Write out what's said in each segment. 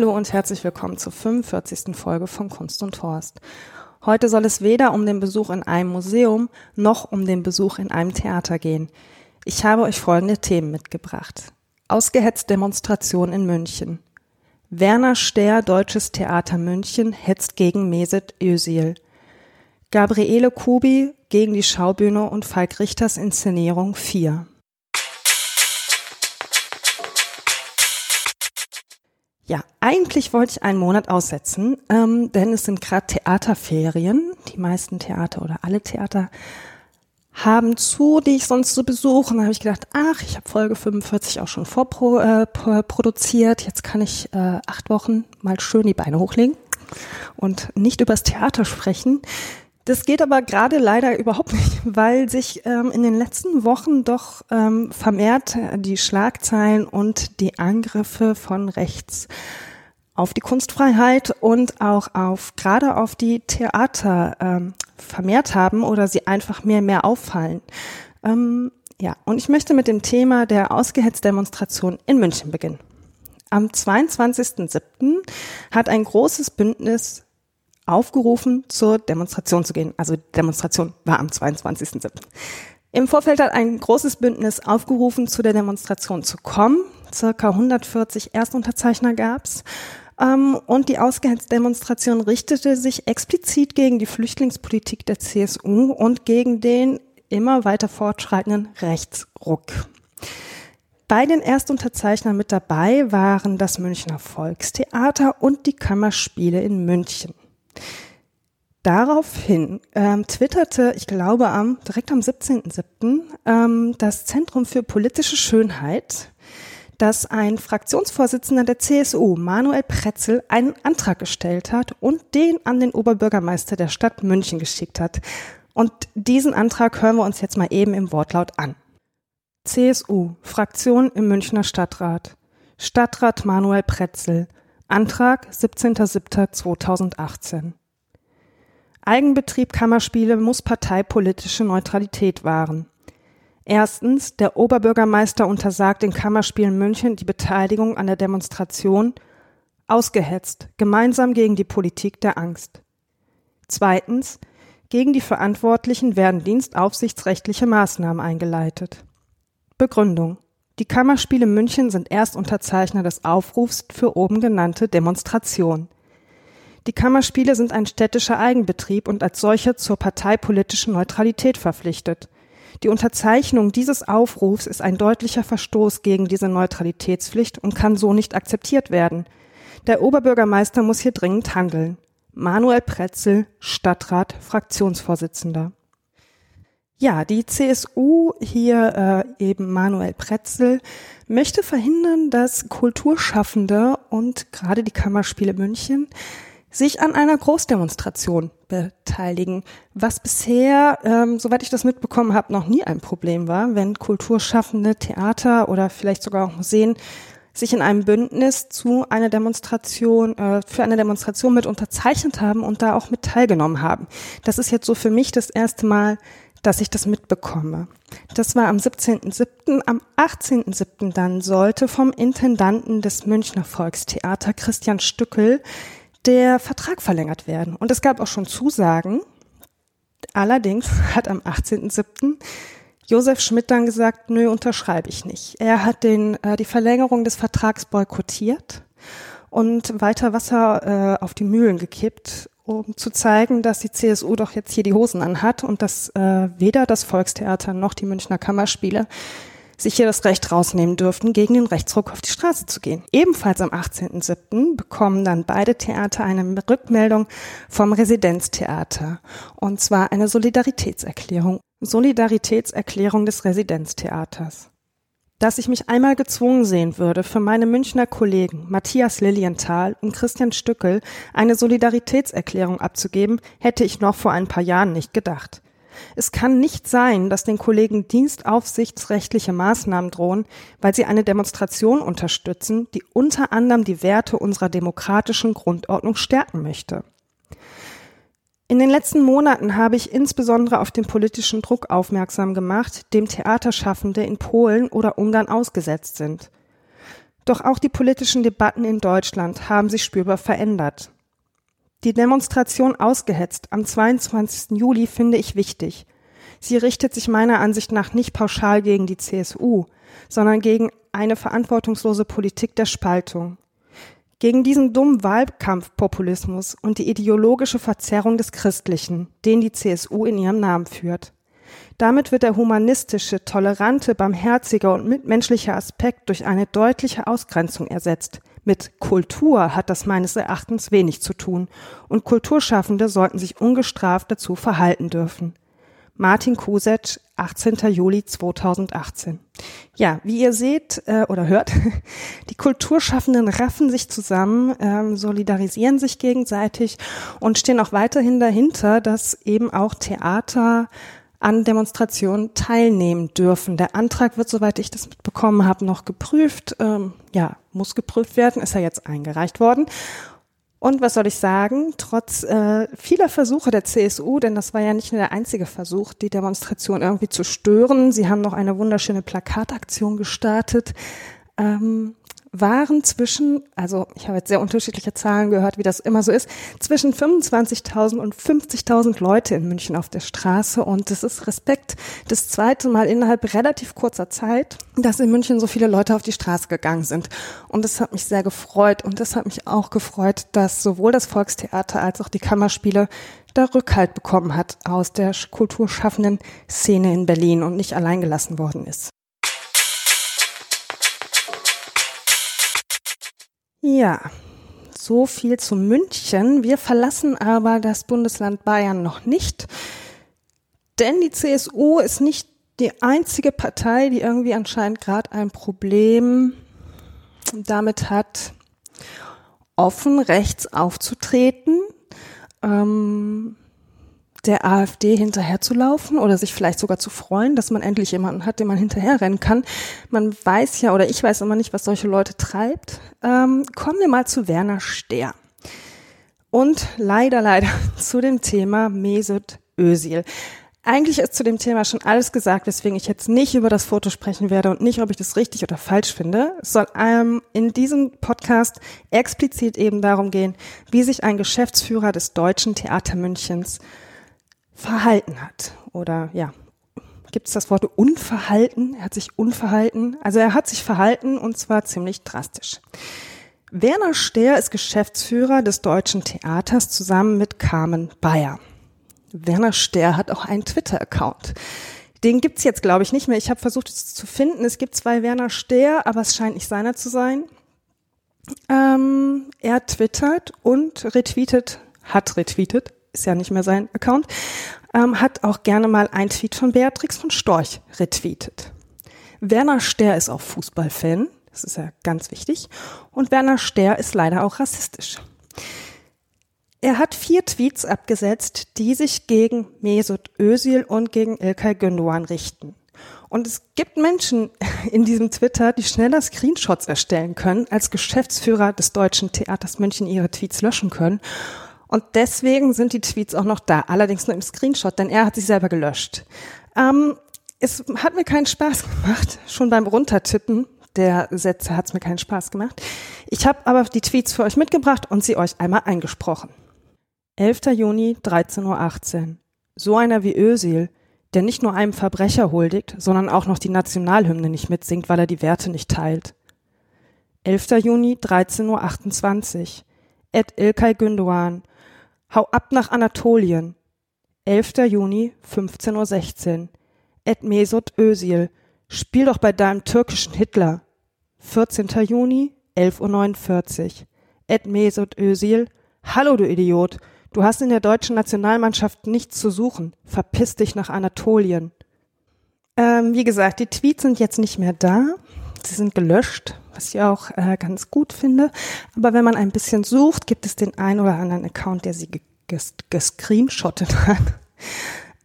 Hallo und herzlich willkommen zur 45. Folge von Kunst und Horst. Heute soll es weder um den Besuch in einem Museum noch um den Besuch in einem Theater gehen. Ich habe euch folgende Themen mitgebracht. Ausgehetzt Demonstration in München. Werner Stehr, Deutsches Theater München, hetzt gegen Mesut Özil. Gabriele Kubi gegen die Schaubühne und Falk Richters Inszenierung 4. Ja, eigentlich wollte ich einen Monat aussetzen, ähm, denn es sind gerade Theaterferien. Die meisten Theater oder alle Theater haben zu, die ich sonst so besuche. Und da habe ich gedacht, ach, ich habe Folge 45 auch schon vorproduziert. Äh, Jetzt kann ich äh, acht Wochen mal schön die Beine hochlegen und nicht übers Theater sprechen. Das geht aber gerade leider überhaupt nicht, weil sich ähm, in den letzten Wochen doch ähm, vermehrt die Schlagzeilen und die Angriffe von rechts auf die Kunstfreiheit und auch auf gerade auf die Theater ähm, vermehrt haben oder sie einfach mehr mehr auffallen. Ähm, ja, und ich möchte mit dem Thema der Ausgehetzdemonstration in München beginnen. Am 22.07. hat ein großes Bündnis aufgerufen, zur Demonstration zu gehen. Also die Demonstration war am 22.07. Im Vorfeld hat ein großes Bündnis aufgerufen, zu der Demonstration zu kommen. Circa 140 Erstunterzeichner gab's. Ähm, und die Ausgangsdemonstration richtete sich explizit gegen die Flüchtlingspolitik der CSU und gegen den immer weiter fortschreitenden Rechtsruck. Bei den Erstunterzeichnern mit dabei waren das Münchner Volkstheater und die Kammerspiele in München. Daraufhin ähm, twitterte, ich glaube am direkt am 17.07., ähm, das Zentrum für politische Schönheit, dass ein Fraktionsvorsitzender der CSU, Manuel Pretzel, einen Antrag gestellt hat und den an den Oberbürgermeister der Stadt München geschickt hat. Und diesen Antrag hören wir uns jetzt mal eben im Wortlaut an. CSU, Fraktion im Münchner Stadtrat. Stadtrat Manuel Pretzel. Antrag 17.07.2018. Eigenbetrieb Kammerspiele muss parteipolitische Neutralität wahren. Erstens, der Oberbürgermeister untersagt den Kammerspielen München die Beteiligung an der Demonstration, ausgehetzt, gemeinsam gegen die Politik der Angst. Zweitens, gegen die Verantwortlichen werden dienstaufsichtsrechtliche Maßnahmen eingeleitet. Begründung. Die Kammerspiele München sind Erstunterzeichner des Aufrufs für oben genannte Demonstration. Die Kammerspiele sind ein städtischer Eigenbetrieb und als solcher zur parteipolitischen Neutralität verpflichtet. Die Unterzeichnung dieses Aufrufs ist ein deutlicher Verstoß gegen diese Neutralitätspflicht und kann so nicht akzeptiert werden. Der Oberbürgermeister muss hier dringend handeln. Manuel Pretzel, Stadtrat, Fraktionsvorsitzender. Ja, die CSU, hier äh, eben Manuel Pretzel, möchte verhindern, dass Kulturschaffende und gerade die Kammerspiele München sich an einer Großdemonstration beteiligen, was bisher, ähm, soweit ich das mitbekommen habe, noch nie ein Problem war, wenn Kulturschaffende Theater oder vielleicht sogar auch Museen sich in einem Bündnis zu einer Demonstration, äh, für eine Demonstration mit unterzeichnet haben und da auch mit teilgenommen haben. Das ist jetzt so für mich das erste Mal, dass ich das mitbekomme. Das war am 17.07. Am 18.07. dann sollte vom Intendanten des Münchner Volkstheater Christian Stückel der Vertrag verlängert werden. Und es gab auch schon Zusagen. Allerdings hat am 18.07. Josef Schmidt dann gesagt, nö, unterschreibe ich nicht. Er hat den, äh, die Verlängerung des Vertrags boykottiert und weiter Wasser äh, auf die Mühlen gekippt, um zu zeigen, dass die CSU doch jetzt hier die Hosen anhat und dass äh, weder das Volkstheater noch die Münchner Kammerspiele sich hier das Recht rausnehmen dürften, gegen den Rechtsruck auf die Straße zu gehen. Ebenfalls am 18.07. bekommen dann beide Theater eine Rückmeldung vom Residenztheater. Und zwar eine Solidaritätserklärung. Solidaritätserklärung des Residenztheaters. Dass ich mich einmal gezwungen sehen würde, für meine Münchner Kollegen Matthias Lilienthal und Christian Stückel eine Solidaritätserklärung abzugeben, hätte ich noch vor ein paar Jahren nicht gedacht. Es kann nicht sein, dass den Kollegen dienstaufsichtsrechtliche Maßnahmen drohen, weil sie eine Demonstration unterstützen, die unter anderem die Werte unserer demokratischen Grundordnung stärken möchte. In den letzten Monaten habe ich insbesondere auf den politischen Druck aufmerksam gemacht, dem Theaterschaffende in Polen oder Ungarn ausgesetzt sind. Doch auch die politischen Debatten in Deutschland haben sich spürbar verändert. Die Demonstration ausgehetzt am 22. Juli finde ich wichtig. Sie richtet sich meiner Ansicht nach nicht pauschal gegen die CSU, sondern gegen eine verantwortungslose Politik der Spaltung. Gegen diesen dummen Wahlkampfpopulismus und die ideologische Verzerrung des Christlichen, den die CSU in ihrem Namen führt. Damit wird der humanistische, tolerante, barmherzige und mitmenschliche Aspekt durch eine deutliche Ausgrenzung ersetzt. Mit Kultur hat das meines Erachtens wenig zu tun, und Kulturschaffende sollten sich ungestraft dazu verhalten dürfen. Martin Kusetsch, 18. Juli 2018. Ja, wie ihr seht äh, oder hört, die Kulturschaffenden raffen sich zusammen, ähm, solidarisieren sich gegenseitig und stehen auch weiterhin dahinter, dass eben auch Theater an Demonstrationen teilnehmen dürfen. Der Antrag wird, soweit ich das mitbekommen habe, noch geprüft. Ähm, ja, muss geprüft werden, ist ja jetzt eingereicht worden. Und was soll ich sagen? Trotz äh, vieler Versuche der CSU, denn das war ja nicht nur der einzige Versuch, die Demonstration irgendwie zu stören. Sie haben noch eine wunderschöne Plakataktion gestartet. Ähm, waren zwischen, also ich habe jetzt sehr unterschiedliche Zahlen gehört, wie das immer so ist, zwischen 25.000 und 50.000 Leute in München auf der Straße. Und das ist Respekt das zweite Mal innerhalb relativ kurzer Zeit, dass in München so viele Leute auf die Straße gegangen sind. Und das hat mich sehr gefreut. Und das hat mich auch gefreut, dass sowohl das Volkstheater als auch die Kammerspiele da Rückhalt bekommen hat aus der kulturschaffenden Szene in Berlin und nicht allein gelassen worden ist. Ja, so viel zu München. Wir verlassen aber das Bundesland Bayern noch nicht, denn die CSU ist nicht die einzige Partei, die irgendwie anscheinend gerade ein Problem damit hat, offen rechts aufzutreten. Ähm, der AfD hinterherzulaufen oder sich vielleicht sogar zu freuen, dass man endlich jemanden hat, dem man hinterherrennen kann. Man weiß ja oder ich weiß immer nicht, was solche Leute treibt. Ähm, kommen wir mal zu Werner Stehr. Und leider, leider zu dem Thema Mesut Özil. Eigentlich ist zu dem Thema schon alles gesagt, weswegen ich jetzt nicht über das Foto sprechen werde und nicht, ob ich das richtig oder falsch finde. Es soll ähm, in diesem Podcast explizit eben darum gehen, wie sich ein Geschäftsführer des Deutschen Theater Münchens verhalten hat. Oder ja, gibt es das Wort Unverhalten? Er hat sich unverhalten. Also er hat sich verhalten und zwar ziemlich drastisch. Werner Stehr ist Geschäftsführer des Deutschen Theaters zusammen mit Carmen Bayer. Werner Stehr hat auch einen Twitter-Account. Den gibt's jetzt, glaube ich, nicht mehr. Ich habe versucht, es zu finden. Es gibt zwei Werner Stehr, aber es scheint nicht seiner zu sein. Ähm, er twittert und retweetet, hat retweetet, ist ja nicht mehr sein Account, ähm, hat auch gerne mal ein Tweet von Beatrix von Storch retweetet. Werner Ster ist auch Fußballfan, das ist ja ganz wichtig, und Werner Ster ist leider auch rassistisch. Er hat vier Tweets abgesetzt, die sich gegen Mesut Özil und gegen Ilkay Gündoğan richten. Und es gibt Menschen in diesem Twitter, die schneller Screenshots erstellen können, als Geschäftsführer des Deutschen Theaters München ihre Tweets löschen können. Und deswegen sind die Tweets auch noch da, allerdings nur im Screenshot, denn er hat sich selber gelöscht. Ähm, es hat mir keinen Spaß gemacht, schon beim Runtertippen der Sätze hat es mir keinen Spaß gemacht. Ich habe aber die Tweets für euch mitgebracht und sie euch einmal eingesprochen. 11. Juni, 13.18 Uhr. So einer wie Ösil, der nicht nur einem Verbrecher huldigt, sondern auch noch die Nationalhymne nicht mitsingt, weil er die Werte nicht teilt. 11. Juni, 13.28 Uhr. Ed Ilkay Gündoğan, Hau ab nach Anatolien. 11. Juni, 15.16 Uhr. Ed Mesut Özil. Spiel doch bei deinem türkischen Hitler. 14. Juni, 11.49 Uhr. Ed Mesut Özil. Hallo, du Idiot. Du hast in der deutschen Nationalmannschaft nichts zu suchen. Verpiss dich nach Anatolien. Ähm, wie gesagt, die Tweets sind jetzt nicht mehr da. Sie sind gelöscht, was ich auch äh, ganz gut finde. Aber wenn man ein bisschen sucht, gibt es den einen oder anderen Account, der sie ges gescreenshottet hat.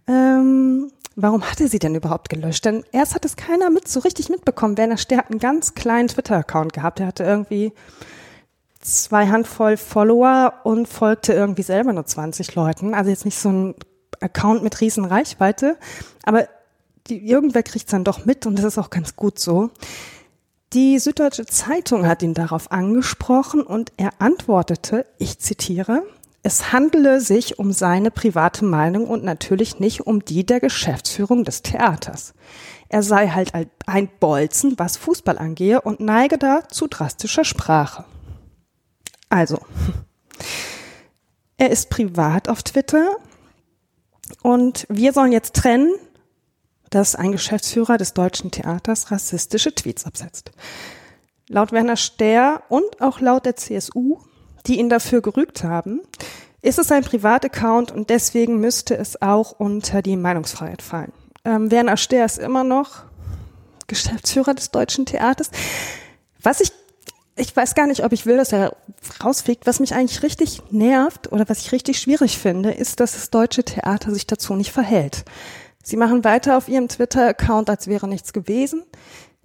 Ähm, warum hatte sie denn überhaupt gelöscht? Denn erst hat es keiner mit so richtig mitbekommen. Werner Stehr hat einen ganz kleinen Twitter-Account gehabt. Er hatte irgendwie zwei Handvoll Follower und folgte irgendwie selber nur 20 Leuten. Also jetzt nicht so ein Account mit riesen Reichweite, aber die, irgendwer kriegt es dann doch mit und das ist auch ganz gut so. Die Süddeutsche Zeitung hat ihn darauf angesprochen und er antwortete, ich zitiere, es handele sich um seine private Meinung und natürlich nicht um die der Geschäftsführung des Theaters. Er sei halt ein Bolzen, was Fußball angehe und neige da zu drastischer Sprache. Also, er ist privat auf Twitter und wir sollen jetzt trennen, dass ein Geschäftsführer des Deutschen Theaters rassistische Tweets absetzt. Laut Werner Stehr und auch laut der CSU, die ihn dafür gerügt haben, ist es ein Privataccount und deswegen müsste es auch unter die Meinungsfreiheit fallen. Ähm, Werner Stehr ist immer noch Geschäftsführer des Deutschen Theaters. Was ich, ich weiß gar nicht, ob ich will, dass er rausfliegt. Was mich eigentlich richtig nervt oder was ich richtig schwierig finde, ist, dass das Deutsche Theater sich dazu nicht verhält. Sie machen weiter auf ihrem Twitter-Account, als wäre nichts gewesen.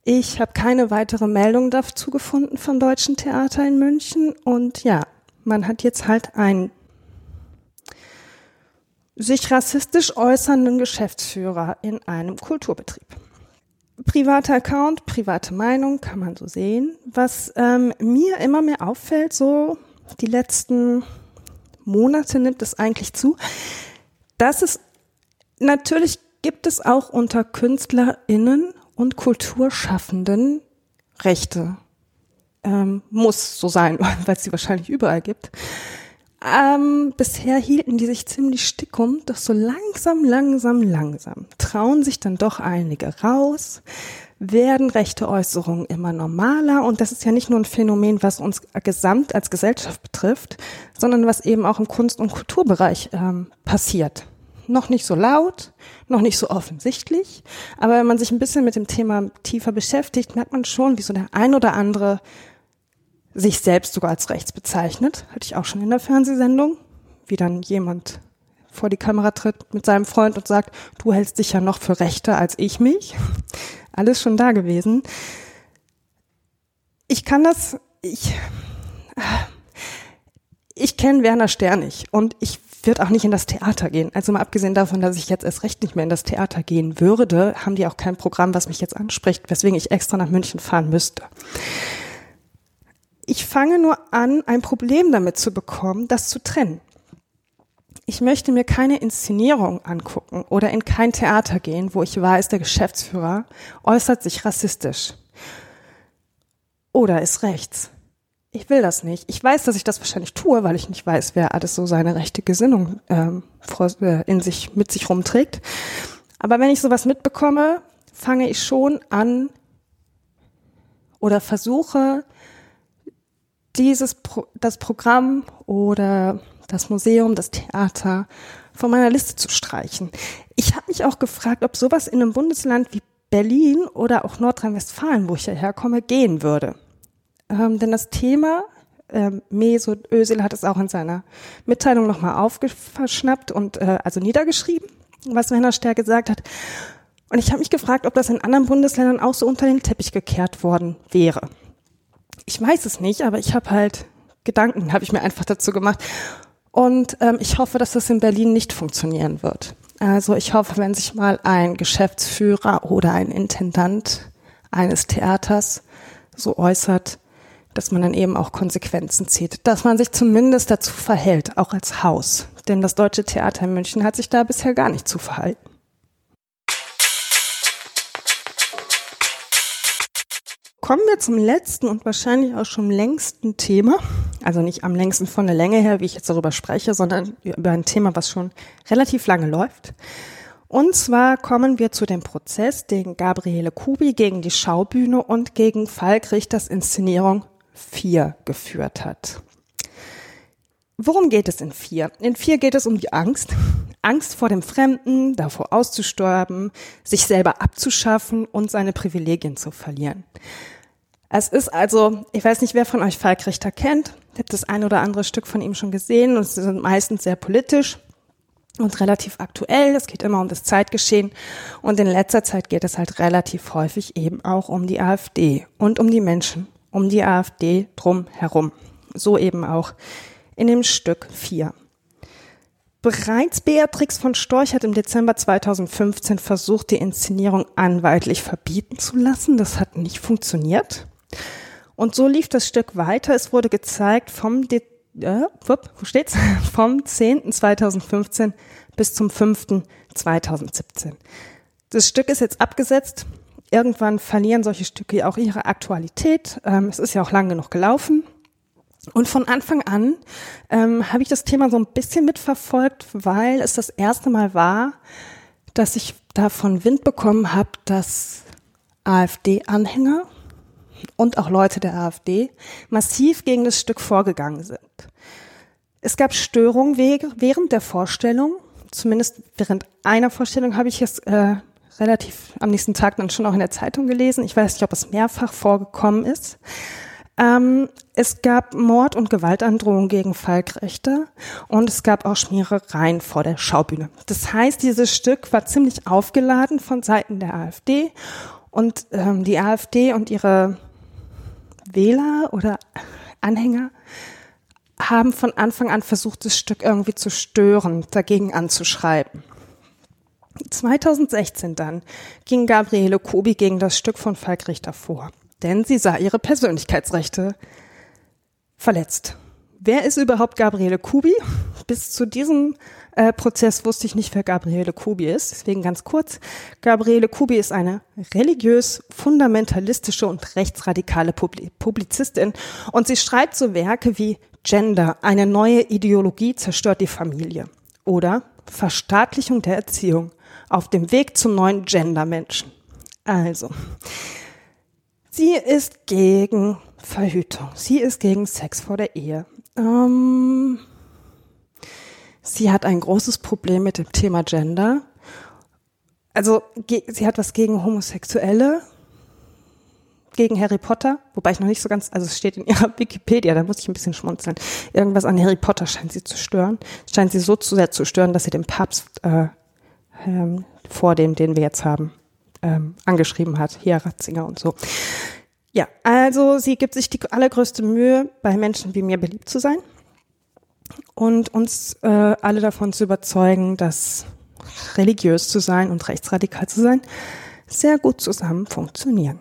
Ich habe keine weitere Meldung dazu gefunden vom Deutschen Theater in München. Und ja, man hat jetzt halt einen sich rassistisch äußernden Geschäftsführer in einem Kulturbetrieb. Privater Account, private Meinung, kann man so sehen. Was ähm, mir immer mehr auffällt, so die letzten Monate nimmt es eigentlich zu, dass es natürlich gibt es auch unter KünstlerInnen und Kulturschaffenden Rechte. Ähm, muss so sein, weil es sie wahrscheinlich überall gibt. Ähm, bisher hielten die sich ziemlich stickum, doch so langsam, langsam, langsam trauen sich dann doch einige raus, werden rechte Äußerungen immer normaler und das ist ja nicht nur ein Phänomen, was uns gesamt als Gesellschaft betrifft, sondern was eben auch im Kunst- und Kulturbereich ähm, passiert. Noch nicht so laut, noch nicht so offensichtlich, aber wenn man sich ein bisschen mit dem Thema tiefer beschäftigt, merkt man schon, wie so der ein oder andere sich selbst sogar als rechts bezeichnet. Hatte ich auch schon in der Fernsehsendung, wie dann jemand vor die Kamera tritt mit seinem Freund und sagt, du hältst dich ja noch für rechter als ich mich. Alles schon da gewesen. Ich kann das, ich, ich kenne Werner Sternig und ich würde auch nicht in das Theater gehen. Also mal abgesehen davon, dass ich jetzt erst recht nicht mehr in das Theater gehen würde, haben die auch kein Programm, was mich jetzt anspricht, weswegen ich extra nach München fahren müsste ich fange nur an, ein Problem damit zu bekommen, das zu trennen. Ich möchte mir keine Inszenierung angucken oder in kein Theater gehen, wo ich weiß, der Geschäftsführer äußert sich rassistisch oder ist rechts. Ich will das nicht. Ich weiß, dass ich das wahrscheinlich tue, weil ich nicht weiß, wer alles so seine rechte Gesinnung ähm, äh, in sich mit sich rumträgt. Aber wenn ich sowas mitbekomme, fange ich schon an oder versuche dieses Pro das Programm oder das Museum, das Theater von meiner Liste zu streichen. Ich habe mich auch gefragt, ob sowas in einem Bundesland wie Berlin oder auch Nordrhein-Westfalen, wo ich ja herkomme, gehen würde. Ähm, denn das Thema, ähm, Mesut Özil hat es auch in seiner Mitteilung nochmal aufgeschnappt und äh, also niedergeschrieben, was Werner Stär gesagt hat. Und ich habe mich gefragt, ob das in anderen Bundesländern auch so unter den Teppich gekehrt worden wäre. Ich weiß es nicht, aber ich habe halt Gedanken, habe ich mir einfach dazu gemacht. Und ähm, ich hoffe, dass das in Berlin nicht funktionieren wird. Also ich hoffe, wenn sich mal ein Geschäftsführer oder ein Intendant eines Theaters so äußert, dass man dann eben auch Konsequenzen zieht, dass man sich zumindest dazu verhält, auch als Haus. Denn das Deutsche Theater in München hat sich da bisher gar nicht zu verhalten. kommen wir zum letzten und wahrscheinlich auch schon längsten Thema. Also nicht am längsten von der Länge her, wie ich jetzt darüber spreche, sondern über ein Thema, was schon relativ lange läuft. Und zwar kommen wir zu dem Prozess, den Gabriele Kubi gegen die Schaubühne und gegen Falk Richters Inszenierung 4 geführt hat. Worum geht es in 4? In 4 geht es um die Angst. Angst vor dem Fremden, davor auszusterben, sich selber abzuschaffen und seine Privilegien zu verlieren. Es ist also, ich weiß nicht, wer von euch Falk Richter kennt. Ich habe das ein oder andere Stück von ihm schon gesehen und sie sind meistens sehr politisch und relativ aktuell. Es geht immer um das Zeitgeschehen und in letzter Zeit geht es halt relativ häufig eben auch um die AfD und um die Menschen um die AfD drum herum. So eben auch in dem Stück 4. Bereits Beatrix von Storch hat im Dezember 2015 versucht, die Inszenierung anwaltlich verbieten zu lassen. Das hat nicht funktioniert. Und so lief das Stück weiter. Es wurde gezeigt vom, De äh, wupp, wo steht's? vom 10.2015 bis zum 5.2017. Das Stück ist jetzt abgesetzt. Irgendwann verlieren solche Stücke auch ihre Aktualität. Ähm, es ist ja auch lang genug gelaufen. Und von Anfang an ähm, habe ich das Thema so ein bisschen mitverfolgt, weil es das erste Mal war, dass ich davon Wind bekommen habe, dass AfD-Anhänger und auch Leute der AfD massiv gegen das Stück vorgegangen sind. Es gab Störungen während der Vorstellung, zumindest während einer Vorstellung habe ich es äh, relativ am nächsten Tag dann schon auch in der Zeitung gelesen. Ich weiß nicht, ob es mehrfach vorgekommen ist. Ähm, es gab Mord- und Gewaltandrohungen gegen Falkrechte und es gab auch Schmierereien vor der Schaubühne. Das heißt, dieses Stück war ziemlich aufgeladen von Seiten der AfD und ähm, die AfD und ihre Wähler oder Anhänger haben von Anfang an versucht, das Stück irgendwie zu stören, dagegen anzuschreiben. 2016 dann ging Gabriele Kobi gegen das Stück von Falk Richter vor denn sie sah ihre Persönlichkeitsrechte verletzt. Wer ist überhaupt Gabriele Kubi? Bis zu diesem äh, Prozess wusste ich nicht, wer Gabriele Kubi ist. Deswegen ganz kurz. Gabriele Kubi ist eine religiös, fundamentalistische und rechtsradikale Publizistin und sie schreibt so Werke wie Gender, eine neue Ideologie zerstört die Familie oder Verstaatlichung der Erziehung auf dem Weg zum neuen Gendermenschen. Also, Sie ist gegen Verhütung. Sie ist gegen Sex vor der Ehe. Ähm, sie hat ein großes Problem mit dem Thema Gender. Also sie hat was gegen Homosexuelle, gegen Harry Potter, wobei ich noch nicht so ganz, also es steht in ihrer Wikipedia, da muss ich ein bisschen schmunzeln. Irgendwas an Harry Potter scheint sie zu stören. Scheint sie so zu sehr zu stören, dass sie den Papst äh, ähm, vor dem, den wir jetzt haben, ähm, angeschrieben hat, hier Ratzinger und so. Ja, also sie gibt sich die allergrößte Mühe, bei Menschen wie mir beliebt zu sein und uns äh, alle davon zu überzeugen, dass religiös zu sein und rechtsradikal zu sein sehr gut zusammen funktionieren.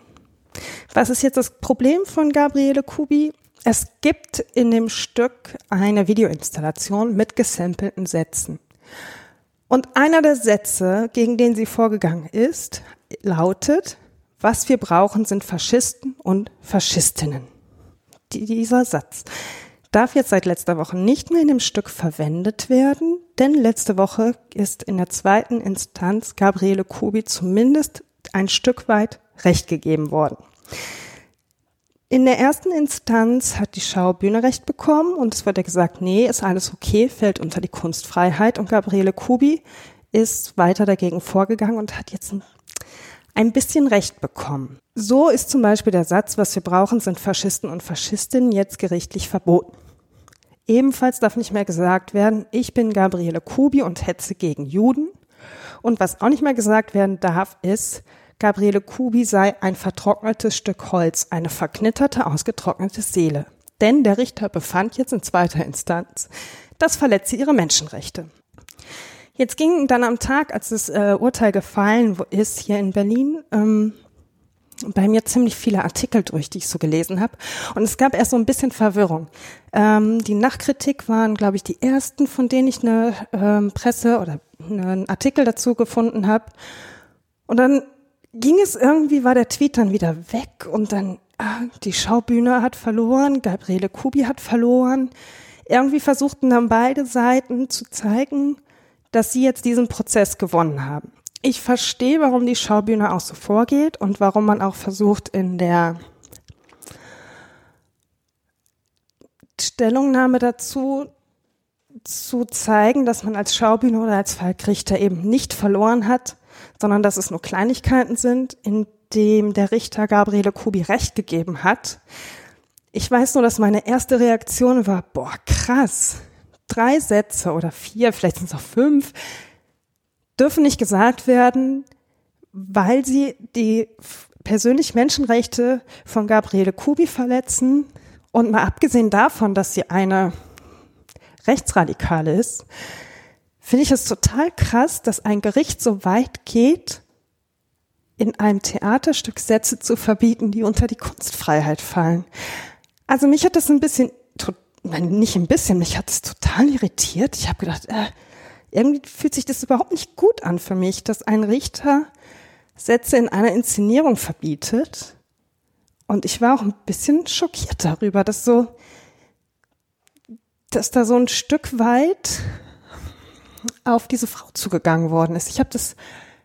Was ist jetzt das Problem von Gabriele Kubi? Es gibt in dem Stück eine Videoinstallation mit gesampelten Sätzen. Und einer der Sätze, gegen den sie vorgegangen ist, lautet, was wir brauchen, sind Faschisten und Faschistinnen. Dieser Satz darf jetzt seit letzter Woche nicht mehr in dem Stück verwendet werden, denn letzte Woche ist in der zweiten Instanz Gabriele Kubi zumindest ein Stück weit Recht gegeben worden. In der ersten Instanz hat die Schaubühne Recht bekommen und es wurde gesagt, nee, ist alles okay, fällt unter die Kunstfreiheit und Gabriele Kubi ist weiter dagegen vorgegangen und hat jetzt ein bisschen Recht bekommen. So ist zum Beispiel der Satz, was wir brauchen, sind Faschisten und Faschistinnen jetzt gerichtlich verboten. Ebenfalls darf nicht mehr gesagt werden, ich bin Gabriele Kubi und hetze gegen Juden. Und was auch nicht mehr gesagt werden darf, ist, Gabriele Kubi sei ein vertrocknetes Stück Holz, eine verknitterte, ausgetrocknete Seele. Denn der Richter befand jetzt in zweiter Instanz, das verletze ihre Menschenrechte. Jetzt ging dann am Tag, als das äh, Urteil gefallen ist hier in Berlin, ähm, bei mir ziemlich viele Artikel durch, die ich so gelesen habe. Und es gab erst so ein bisschen Verwirrung. Ähm, die Nachkritik waren, glaube ich, die ersten, von denen ich eine ähm, Presse oder einen Artikel dazu gefunden habe. Und dann ging es irgendwie, war der Tweet dann wieder weg und dann, ah, die Schaubühne hat verloren, Gabriele Kubi hat verloren. Irgendwie versuchten dann beide Seiten zu zeigen, dass sie jetzt diesen Prozess gewonnen haben. Ich verstehe, warum die Schaubühne auch so vorgeht und warum man auch versucht, in der Stellungnahme dazu zu zeigen, dass man als Schaubühne oder als Fallrichter eben nicht verloren hat, sondern dass es nur Kleinigkeiten sind, in dem der Richter Gabriele Kubi recht gegeben hat. Ich weiß nur, dass meine erste Reaktion war, boah, krass. Drei Sätze oder vier, vielleicht sind es auch fünf, dürfen nicht gesagt werden, weil sie die persönlich Menschenrechte von Gabriele Kubi verletzen. Und mal abgesehen davon, dass sie eine Rechtsradikale ist, finde ich es total krass, dass ein Gericht so weit geht, in einem Theaterstück Sätze zu verbieten, die unter die Kunstfreiheit fallen. Also mich hat das ein bisschen, nein, nicht ein bisschen, mich hat es total irritiert. Ich habe gedacht, äh, irgendwie fühlt sich das überhaupt nicht gut an für mich, dass ein Richter Sätze in einer Inszenierung verbietet. Und ich war auch ein bisschen schockiert darüber, dass so, dass da so ein Stück weit auf diese Frau zugegangen worden ist. Ich habe das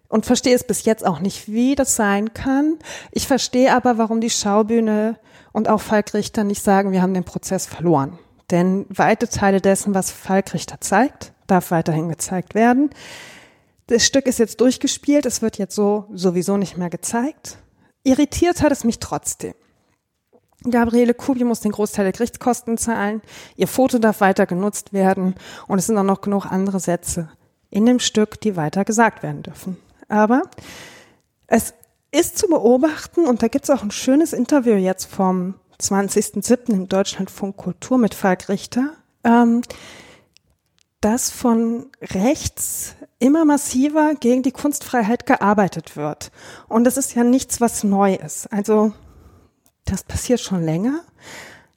und verstehe es bis jetzt auch nicht, wie das sein kann. Ich verstehe aber, warum die Schaubühne und auch Falk Richter nicht sagen, wir haben den Prozess verloren. Denn weite Teile dessen, was Falk Richter zeigt, darf weiterhin gezeigt werden. Das Stück ist jetzt durchgespielt, es wird jetzt so sowieso nicht mehr gezeigt. Irritiert hat es mich trotzdem. Gabriele Kubi muss den Großteil der Gerichtskosten zahlen, ihr Foto darf weiter genutzt werden und es sind auch noch genug andere Sätze in dem Stück, die weiter gesagt werden dürfen. Aber es ist zu beobachten und da gibt es auch ein schönes Interview jetzt vom 20.07. im Deutschlandfunk Kultur mit Falk Richter, ähm, dass von rechts immer massiver gegen die Kunstfreiheit gearbeitet wird. Und das ist ja nichts, was neu ist. Also das passiert schon länger.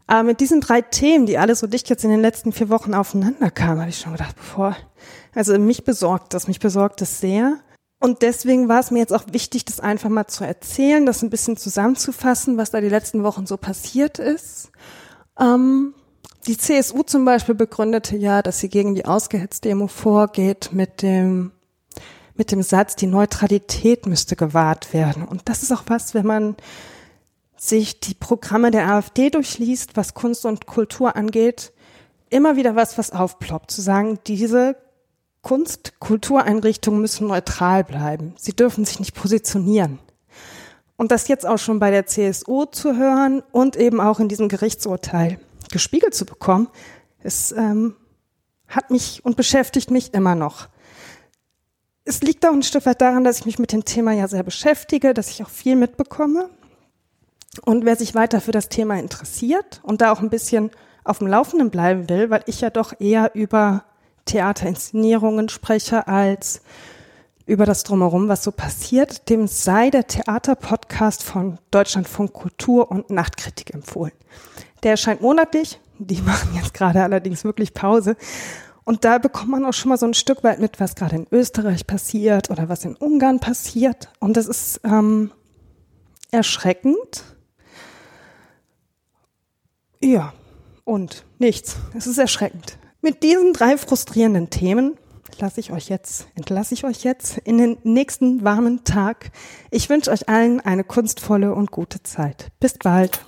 Aber mit diesen drei Themen, die alle so dicht jetzt in den letzten vier Wochen aufeinander kamen, habe ich schon gedacht, bevor, also mich besorgt das, mich besorgt das sehr. Und deswegen war es mir jetzt auch wichtig, das einfach mal zu erzählen, das ein bisschen zusammenzufassen, was da die letzten Wochen so passiert ist. Ähm, die CSU zum Beispiel begründete ja, dass sie gegen die Ausgehetzt-Demo vorgeht mit dem, mit dem Satz, die Neutralität müsste gewahrt werden. Und das ist auch was, wenn man sich die Programme der AfD durchliest, was Kunst und Kultur angeht, immer wieder was, was aufploppt, zu sagen, diese Kunst, Kultureinrichtungen müssen neutral bleiben. Sie dürfen sich nicht positionieren. Und das jetzt auch schon bei der CSU zu hören und eben auch in diesem Gerichtsurteil gespiegelt zu bekommen, es ähm, hat mich und beschäftigt mich immer noch. Es liegt auch ein Stück weit daran, dass ich mich mit dem Thema ja sehr beschäftige, dass ich auch viel mitbekomme. Und wer sich weiter für das Thema interessiert und da auch ein bisschen auf dem Laufenden bleiben will, weil ich ja doch eher über Theaterinszenierungen spreche als über das Drumherum, was so passiert, dem sei der Theaterpodcast von Deutschlandfunk Kultur und Nachtkritik empfohlen. Der erscheint monatlich. Die machen jetzt gerade allerdings wirklich Pause. Und da bekommt man auch schon mal so ein Stück weit mit, was gerade in Österreich passiert oder was in Ungarn passiert. Und das ist ähm, erschreckend. Ja, und nichts. Es ist erschreckend. Mit diesen drei frustrierenden Themen lasse ich euch jetzt, entlasse ich euch jetzt in den nächsten warmen Tag. Ich wünsche euch allen eine kunstvolle und gute Zeit. Bis bald.